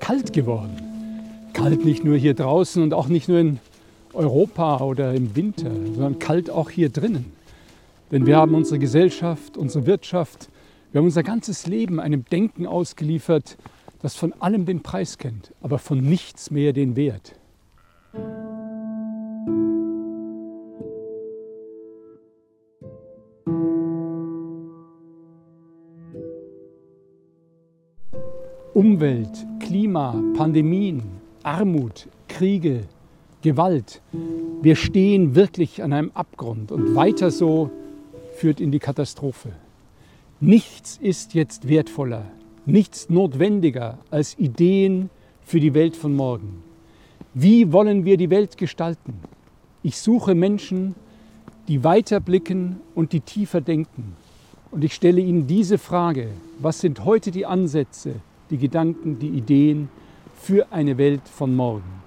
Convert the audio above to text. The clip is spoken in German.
kalt geworden. Kalt nicht nur hier draußen und auch nicht nur in Europa oder im Winter, sondern kalt auch hier drinnen. Denn wir haben unsere Gesellschaft, unsere Wirtschaft, wir haben unser ganzes Leben einem Denken ausgeliefert, das von allem den Preis kennt, aber von nichts mehr den Wert. Umwelt, Klima, Pandemien, Armut, Kriege, Gewalt. Wir stehen wirklich an einem Abgrund und weiter so führt in die Katastrophe. Nichts ist jetzt wertvoller, nichts notwendiger als Ideen für die Welt von morgen. Wie wollen wir die Welt gestalten? Ich suche Menschen, die weiter blicken und die tiefer denken. Und ich stelle ihnen diese Frage, was sind heute die Ansätze, die Gedanken, die Ideen für eine Welt von morgen?